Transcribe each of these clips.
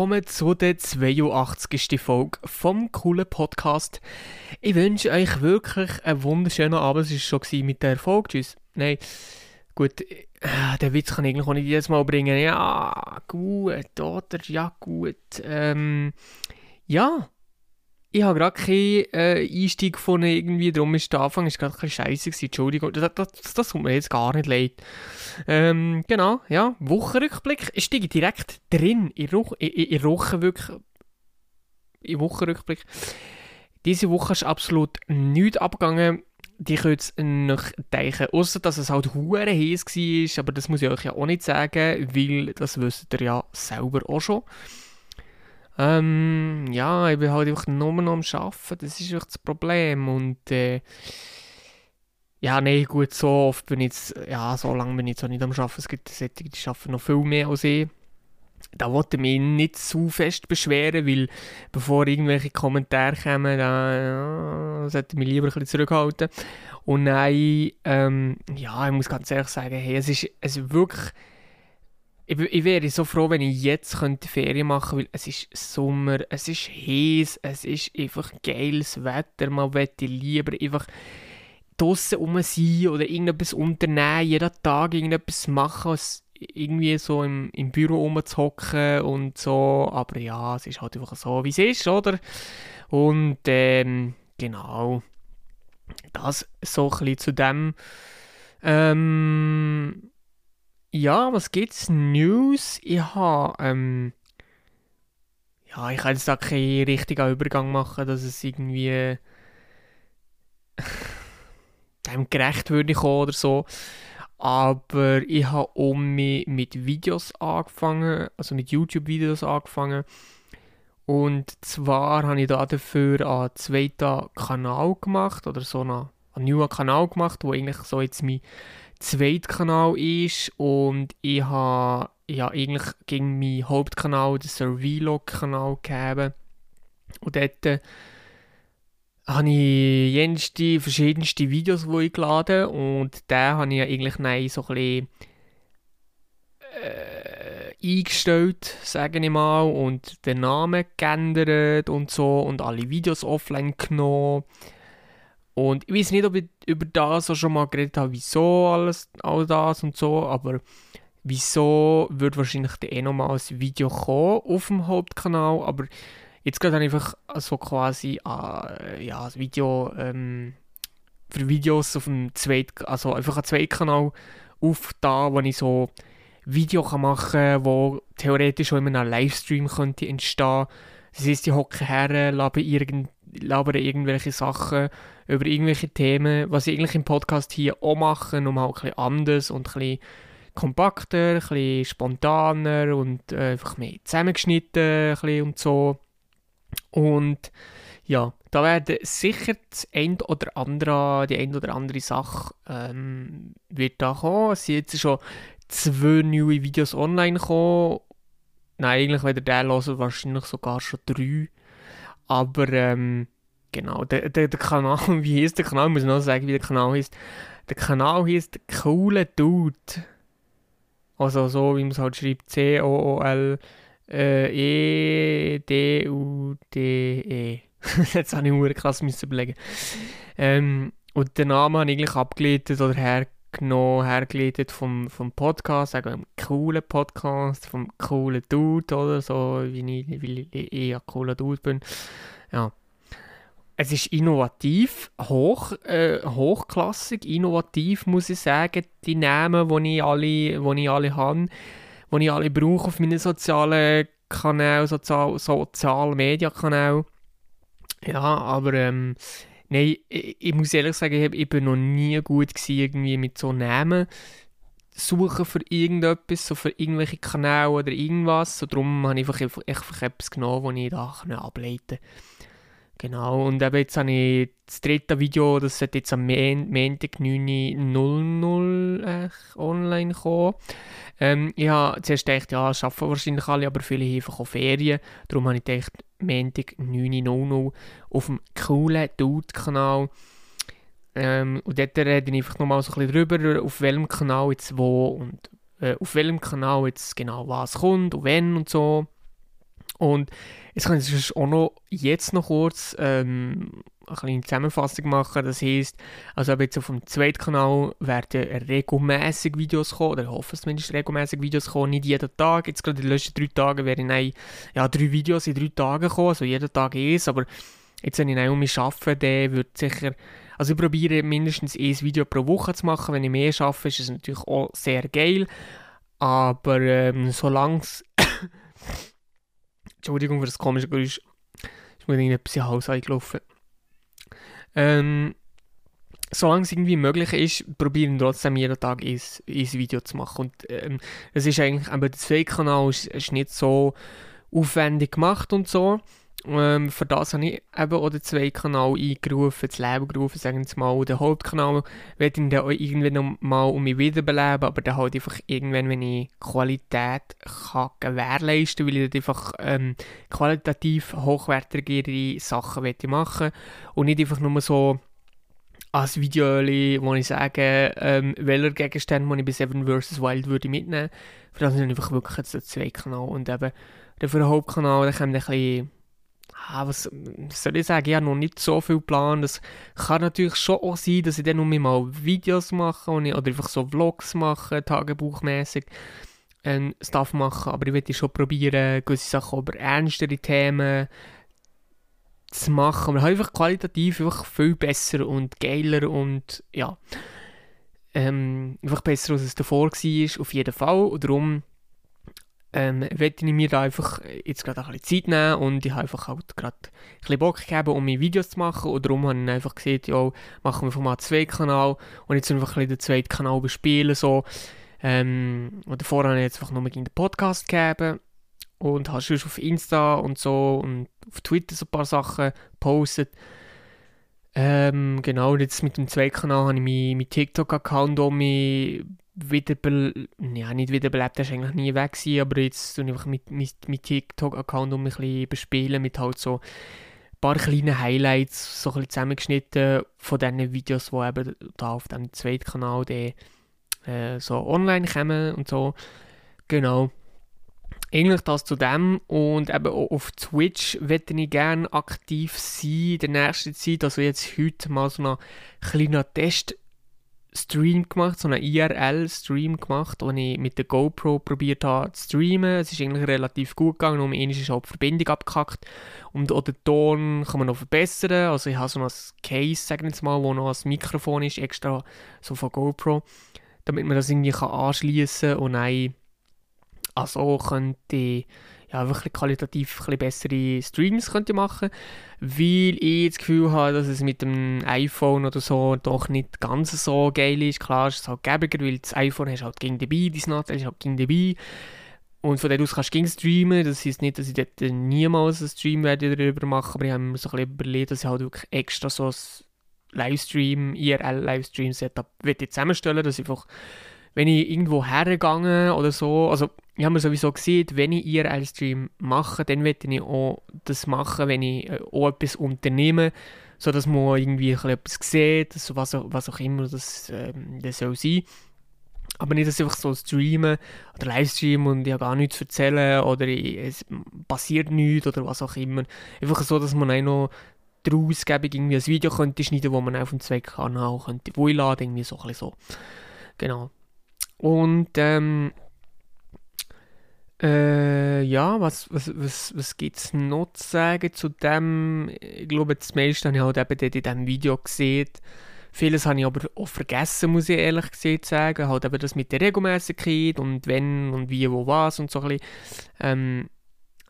Willkommen zu der 82. Folge vom coolen Podcast. Ich wünsche euch wirklich einen wunderschönen Abend. Es war schon mit der Folge. Tschüss. Nein, gut, äh, den Witz kann ich eigentlich auch nicht jedes Mal bringen. Ja, gut, oder? Ja, gut. Ähm, ja, ich habe gerade keinen äh, Einstieg gefunden, irgendwie, darum ist der Anfang ist gerade ein bisschen scheiße gewesen, Entschuldigung, das, das, das tut mir jetzt gar nicht leid. Ähm, genau, ja, Wochenrückblick, ich steige direkt drin, ich ruche, ich, ich ruche wirklich, in Wochenrückblick. Diese Woche ist absolut nichts abgegangen, die könnt noch denken, außer dass es halt hure heiß war, aber das muss ich euch ja auch nicht sagen, weil das wisst ihr ja selber auch schon. Ähm, ja, ich bin halt einfach nur noch am Arbeiten, das ist das Problem. Und äh, ja, nein, gut, so oft bin ich jetzt, ja, so lange bin ich jetzt auch nicht am Arbeiten. Es gibt Leute, die arbeiten noch viel mehr als ich. Da wollte ich mich nicht zu fest beschweren, weil bevor irgendwelche Kommentare kommen, da ja, sollte ich mich lieber ein bisschen zurückhalten. Und nein, ähm, ja, ich muss ganz ehrlich sagen, hey, es ist, es ist wirklich ich, ich wäre so froh, wenn ich jetzt könnte Ferien machen könnte, weil es ist Sommer, es ist heiß, es ist einfach geiles Wetter. Man möchte lieber einfach draußen rum sein oder irgendetwas unternehmen, jeden Tag irgendetwas machen, als irgendwie so im, im Büro rumzuhocken und so. Aber ja, es ist halt einfach so, wie es ist, oder? Und ähm, genau, das so ein bisschen zu dem. Ähm, ja, was gibt's? News? Ich habe, ähm, ja, ich kann jetzt da keinen richtigen Übergang machen, dass es irgendwie dem gerecht würde kommen oder so. Aber ich habe um mich mit Videos angefangen, also mit YouTube-Videos angefangen. Und zwar habe ich da dafür einen zweiten Kanal gemacht, oder so einen, einen neuen Kanal gemacht, wo eigentlich so jetzt mein Zweitkanal ist und ich habe ja, eigentlich gegen meinen Hauptkanal, den Survlog-Kanal, gegeben. Und dort äh, habe ich jenste, verschiedenste Videos geladen und da habe ich ja eigentlich so ein bisschen äh, eingestellt, sage ich mal, und den Namen geändert und so und alle Videos offline genommen und ich weiß nicht, ob ich über das auch schon mal geredet habe, wieso alles, all das und so, aber wieso wird wahrscheinlich eh nochmal ein Video kommen auf dem Hauptkanal, aber jetzt gerade einfach so quasi äh, ja, ein Video ähm, für Videos auf dem zweiten, also einfach einen Zweitkanal auf da, wo ich so Video kann machen wo theoretisch auch in einem Livestream könnte entstehen. Das heisst, ich hocke her, labere, irgend, labere irgendwelche Sachen über irgendwelche Themen, was ich eigentlich im Podcast hier auch mache, um halt ein bisschen anders und ein bisschen kompakter, ein bisschen spontaner und äh, einfach mehr zusammengeschnitten ein bisschen und so. Und ja, da werden sicher das ein oder andere, die ein oder andere Sache ähm, wird da kommen. Es sind jetzt schon zwei neue Videos online gekommen. Nein, eigentlich, wenn ihr den hört, wahrscheinlich sogar schon drei. Aber ähm, Genau, der, der, der Kanal, wie heißt der Kanal? Ich muss noch sagen, wie der Kanal heißt. Der Kanal heißt Coole Dude. Also so, wie man es halt schreibt, C-O-O-L-E-D-U-D-E. -E. Jetzt habe ich eine krass müssen überlegen. Ähm, und den Namen habe ich eigentlich abgeleitet oder hergenommen, hergeleitet vom, vom Podcast, sagen einem coolen Podcast, vom coolen Dude oder so, wie ich, weil ich ein cooler Dude bin. Ja es ist innovativ, hoch, äh, hochklassig, innovativ muss ich sagen, die Namen, die ich alle, die ich alle habe, die ich alle brauche auf meinen sozialen Kanälen, sozial, sozialen Mediakanälen. Ja, aber ähm, nein, ich, ich, muss ehrlich sagen, ich, bin noch nie gut gewesen, irgendwie mit so Namen suchen für irgendetwas, so für irgendwelche Kanäle oder irgendwas. So, darum habe ich einfach, einfach etwas genommen, das ich da ableiten kann. Genau, und eben jetzt habe ich das dritte Video, das sollte jetzt am Montag 9.00 äh, online kommen. Ähm, ich habe zuerst gedacht, ja, arbeiten wahrscheinlich alle, aber viele haben einfach auch Ferien. Darum habe ich gedacht, Montag 9.00 auf dem coolen Dude-Kanal. Ähm, und dort rede ich einfach nochmal so ein bisschen drüber, auf welchem Kanal jetzt wo und äh, auf welchem Kanal jetzt genau was kommt und wenn und so. Und jetzt kann ich auch noch jetzt noch kurz ähm, eine kleine Zusammenfassung machen. Das heisst, also jetzt auf dem zweiten Kanal werden regelmäßig Videos kommen, oder ich hoffe zumindest regelmäßig Videos kommen, nicht jeden Tag. Jetzt gerade in den letzten drei Tagen werden ja, drei Videos in drei Tagen kommen, also jeden Tag eins, aber jetzt, wenn ich um mich arbeite, dann wird sicher also ich probiere mindestens ein Video pro Woche zu machen. Wenn ich mehr schaffe, ist es natürlich auch sehr geil. Aber ähm, solange es... Entschuldigung für das komische Geräusch. Ich bin irgendetwas in den Hals eingelaufen. Ähm, solange es irgendwie möglich ist, probieren trotzdem jeden Tag ein, ein Video zu machen. Und ähm, das ist eigentlich, aber der Zwei-Kanal ist, ist nicht so aufwendig gemacht und so. Ähm, für das habe ich eben auch den zweiten Kanal eingerufen, das Leben gerufen, sagen wir mal. Den Hauptkanal werde ich dann auch irgendwann noch mal um mich wiederbeleben, aber dann halt einfach irgendwann, wenn ich Qualität kann gewährleisten kann, weil ich dann einfach ähm, qualitativ hochwertigere Sachen machen und nicht einfach nur so als Video, wo ich sage, ähm, welcher Gegenstand, ich bei Seven vs. Wild würde mitnehmen. Für das ist einfach wirklich der zweite Kanal und eben der für den Hauptkanal, da kommt ein bisschen ah, was, soll ich sagen, ich habe noch nicht so viel Plan. Es kann natürlich schon auch sein, dass ich dann nur mal Videos mache oder einfach so Vlogs mache, tagebuchmäßig ähm, Stuff machen. Aber ich werde schon probieren, gewisse Sachen über ernstere Themen zu machen. Aber einfach qualitativ einfach viel besser und geiler und ja, ähm, einfach besser, als es davor war, auf jeden Fall. Und darum ähm, werde ich mir da einfach jetzt gerade ein bisschen Zeit nehmen und ich habe einfach halt gerade ein bisschen Bock gegeben, um mir Videos zu machen und darum habe ich einfach gesagt, ja, machen wir Format 2 Kanal und jetzt einfach ein bisschen den zweiten Kanal bespielen, so. Ähm, und davor habe ich jetzt einfach nur in den Podcast gegeben und habe schon auf Insta und so und auf Twitter so ein paar Sachen gepostet. Ähm, genau, jetzt mit dem zweiten Kanal habe ich meinen TikTok-Account um mich wiederbelebt, ja nicht wiederbelebt, der ist eigentlich nie weg gewesen, aber jetzt tue ich einfach mit, mit, mit TikTok-Account um ein bisschen bespielen, mit halt so ein paar kleinen Highlights, so ein bisschen zusammengeschnitten von diesen Videos, die eben da auf dem zweiten Kanal die, äh, so online kommen und so. Genau. Eigentlich das zu dem und eben auch auf Twitch werde ich gerne aktiv sein in der nächsten Zeit. Also jetzt heute mal so einen kleinen Test Stream gemacht, so einen IRL-Stream gemacht, wo ich mit der GoPro probiert habe zu streamen. Es ist eigentlich relativ gut gegangen, um einmal ist auch die Verbindung abgekackt und auch den Ton kann man noch verbessern. Also ich habe so ein Case, sagen wir mal, wo noch ein Mikrofon ist, extra so von GoPro, damit man das irgendwie anschließen kann und dann also könnte ja, wirklich qualitativ ein bessere Streams könnte machen weil ich das Gefühl habe, dass es mit dem iPhone oder so doch nicht ganz so geil ist. Klar ist es halt gäbiger, weil das iPhone hast halt gegen dabei, dein Nachteil ist halt gegen dabei. Und von dort aus kannst du gegen streamen. Das heisst nicht, dass ich dort niemals einen Stream werde darüber machen, aber ich habe mir so ein bisschen überlegt, dass ich halt wirklich extra so ein Livestream, IRL-Livestream-Setup zusammenstellen dass ich einfach wenn ich irgendwo hergegangen oder so, also ich habe mir sowieso gesehen, wenn ich IRL-Stream mache, dann werde ich auch das machen, wenn ich äh, auch etwas unternehme, sodass man irgendwie etwas sieht, was, was auch immer das, ähm, das soll sein. Aber nicht, dass ich einfach so streamen oder Livestream und ich habe gar nichts zu erzählen oder ich, es passiert nichts oder was auch immer. Einfach so, dass man auch noch daraus irgendwie ein Video könnte schneiden, wo man auf dem Zweckkanal könnte, wo ich lade, irgendwie so ein bisschen so. Genau. Und ähm, äh, ja, was, was, was, was gibt es noch zu sagen zu dem? Ich glaube, das meiste habe ich halt eben dort in diesem Video gesehen. Vieles habe ich aber auch vergessen, muss ich ehrlich gesagt sagen. Halt eben das mit der Regelmäßigkeit und wenn und wie, wo, was und so ein bisschen. Ähm,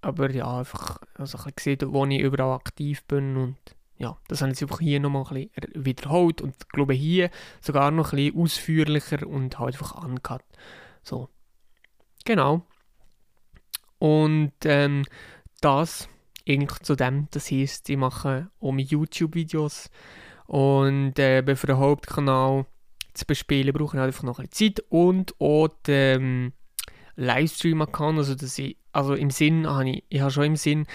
aber ja, einfach also ein bisschen gesehen, wo ich überall aktiv bin und ja, das habe ich einfach hier nochmal ein wiederholt und ich glaube hier sogar noch ein bisschen ausführlicher und halt einfach angehört. So. Genau. Und ähm, das eigentlich zu dem, das heisst, ich mache auch YouTube-Videos und äh, für den Hauptkanal zu bespielen brauche ich halt einfach noch ein bisschen Zeit und auch den ähm, Livestream-Account, also dass ich, also im Sinn, habe ich, ich habe schon im Sinn,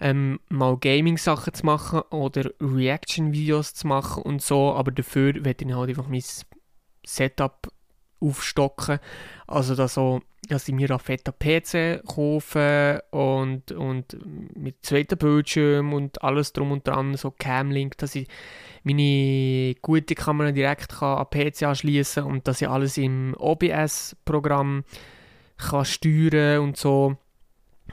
ähm, mal Gaming-Sachen zu machen oder Reaction-Videos zu machen und so, aber dafür werde ich halt einfach mein Setup aufstocken. Also dass, so, dass ich mir einen fetten PC kaufe und, und mit zweiten Bildschirm und alles drum und dran, so Camlink, dass ich meine gute Kamera direkt kann an PC anschließen und dass ich alles im OBS-Programm kann steuern und so.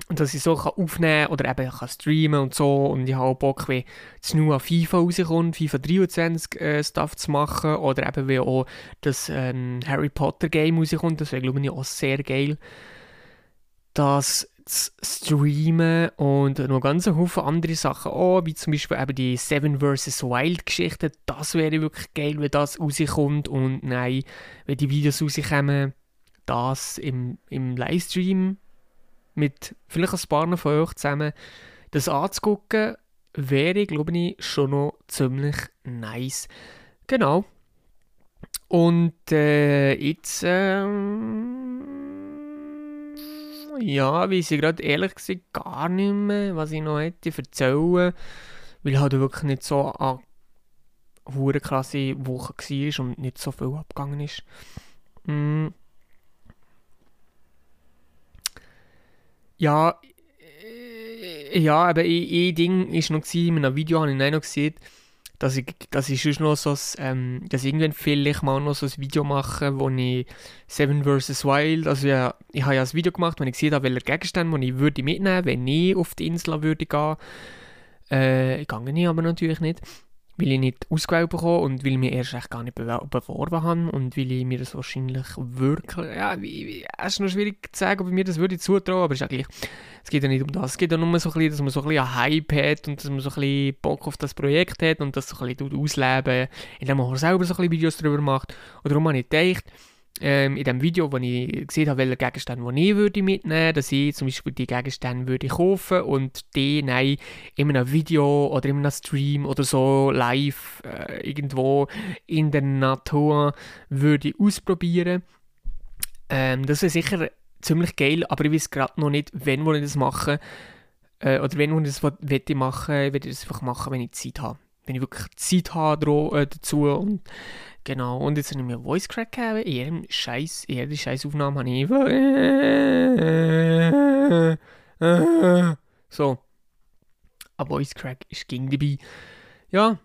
Und dass ich so kann aufnehmen oder eben kann streamen und so. Und ich habe auch Bock, wie das nur an FIFA rauskommt, FIFA 23 äh, Stuff zu machen. Oder eben wie auch das ähm, Harry Potter Game rauskommt, das wäre glaube ich auch sehr geil, das zu streamen. Und noch ganz Haufen andere Sachen auch, wie zum Beispiel eben die Seven vs. Wild Geschichte, das wäre wirklich geil, wenn das rauskommt. Und nein, wenn die Videos rauskommen, das im, im Livestream mit vielleicht ein paar von euch zusammen das anzugucken, wäre, glaube ich, schon noch ziemlich nice. Genau. Und äh, jetzt, ähm, ja, weiß ich gerade ehrlich gesagt gar nicht mehr, was ich noch hätte erzählen, weil halt wirklich nicht so eine hure krasse Woche war und nicht so viel abgegangen ist. Mm. Ja, äh, ja, aber ein, ein Ding war noch, gewesen, in einem Video habe ich noch gesehen, dass ich, dass ich sonst noch so ähm, dass irgendwann vielleicht mal noch so ein Video mache, wo ich Seven vs. Wild, also ja, ich habe ja ein Video gemacht, wo ich gesehen habe, welche Gegenstände ich würde mitnehmen, wenn ich auf die Insel würde gehen. Äh, ich gehe nicht, aber natürlich nicht weil ich nicht ausgewählt bekomme und weil ich mich erst echt gar nicht beworben habe und weil ich mir das wahrscheinlich wirklich, ja, es ist noch schwierig zu sagen, ob ich mir das würde zutrauen, aber ist eigentlich, es geht ja nicht um das, es geht ja nur so ein bisschen, dass man so ein bisschen einen Hype hat und dass man so ein bisschen Bock auf das Projekt hat und das so ein bisschen ausleben, indem man selber so ein bisschen Videos darüber macht. Und darum habe ich gedacht, ähm, in dem Video, wo ich gesehen habe, welche Gegenstände ich würde mitnehmen würde, dass ich zum Beispiel die Gegenstände würde kaufen und die nein, in einem Video oder in einem Stream oder so live äh, irgendwo in der Natur würde ausprobieren. Ähm, das wäre sicher ziemlich geil, aber ich weiß gerade noch nicht, wenn ich das mache äh, oder wenn ich das wette machen, werde ich das einfach machen, wenn ich Zeit habe. Wenn ich wirklich Zeit habe äh, dazu und Genau, und jetzt habe ich mir Voice Crack gegeben. In jedem Scheiß, in jeder Scheißaufnahme habe ich einfach. So. Aber Voice Crack ist gegen dabei. Ja.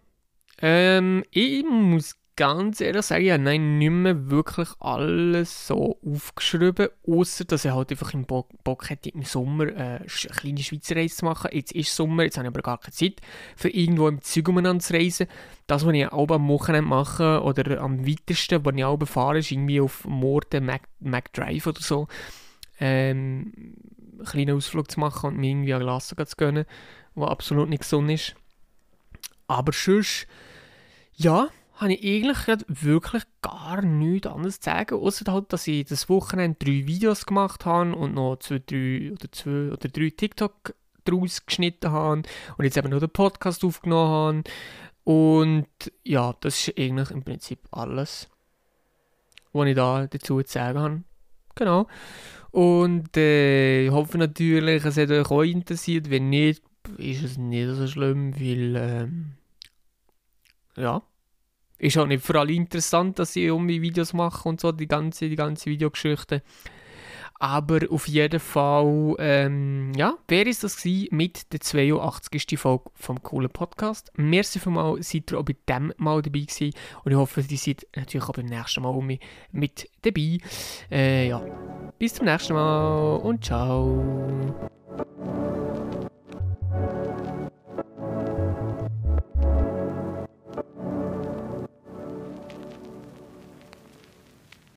Ähm, ich muss ganz ehrlich sagen, ja, nein, nicht mehr wirklich alles so aufgeschrieben, außer dass er halt einfach im Bock, hätte, im Sommer äh, eine kleine Schweizer Reise zu machen. Jetzt ist Sommer, jetzt habe ich aber gar keine Zeit, für irgendwo im Zeug umeinander zu reisen. Das, was ich auch am Wochenende mache, oder am weitesten, was ich auch fahre, ist irgendwie auf Morden, Mac, Mac Drive oder so, ähm, einen kleinen Ausflug zu machen und mir irgendwie an Glas zu gönnen, was absolut nicht gesund ist. Aber sonst, ja, habe ich eigentlich wirklich gar nichts anderes zu sagen, außer halt, dass ich das Wochenende drei Videos gemacht habe und noch zwei, drei oder zwei oder drei TikTok daraus geschnitten habe und jetzt eben noch den Podcast aufgenommen habe. Und ja, das ist eigentlich im Prinzip alles, was ich da dazu zu sagen habe. Genau. Und äh, ich hoffe natürlich, es hat euch auch interessiert. Wenn nicht, ist es nicht so schlimm, weil ähm, ja ist auch nicht für alle interessant, dass ich irgendwie Videos mache und so, die ganze, die ganze Videogeschichte. Aber auf jeden Fall, ähm, ja, wäre es das gewesen mit der 82. Folge vom coolen Podcast. Merci mal, seid ihr auch bei dem Mal dabei gewesen. Und ich hoffe, ihr seid natürlich auch beim nächsten Mal mit dabei. Äh, ja, bis zum nächsten Mal und ciao.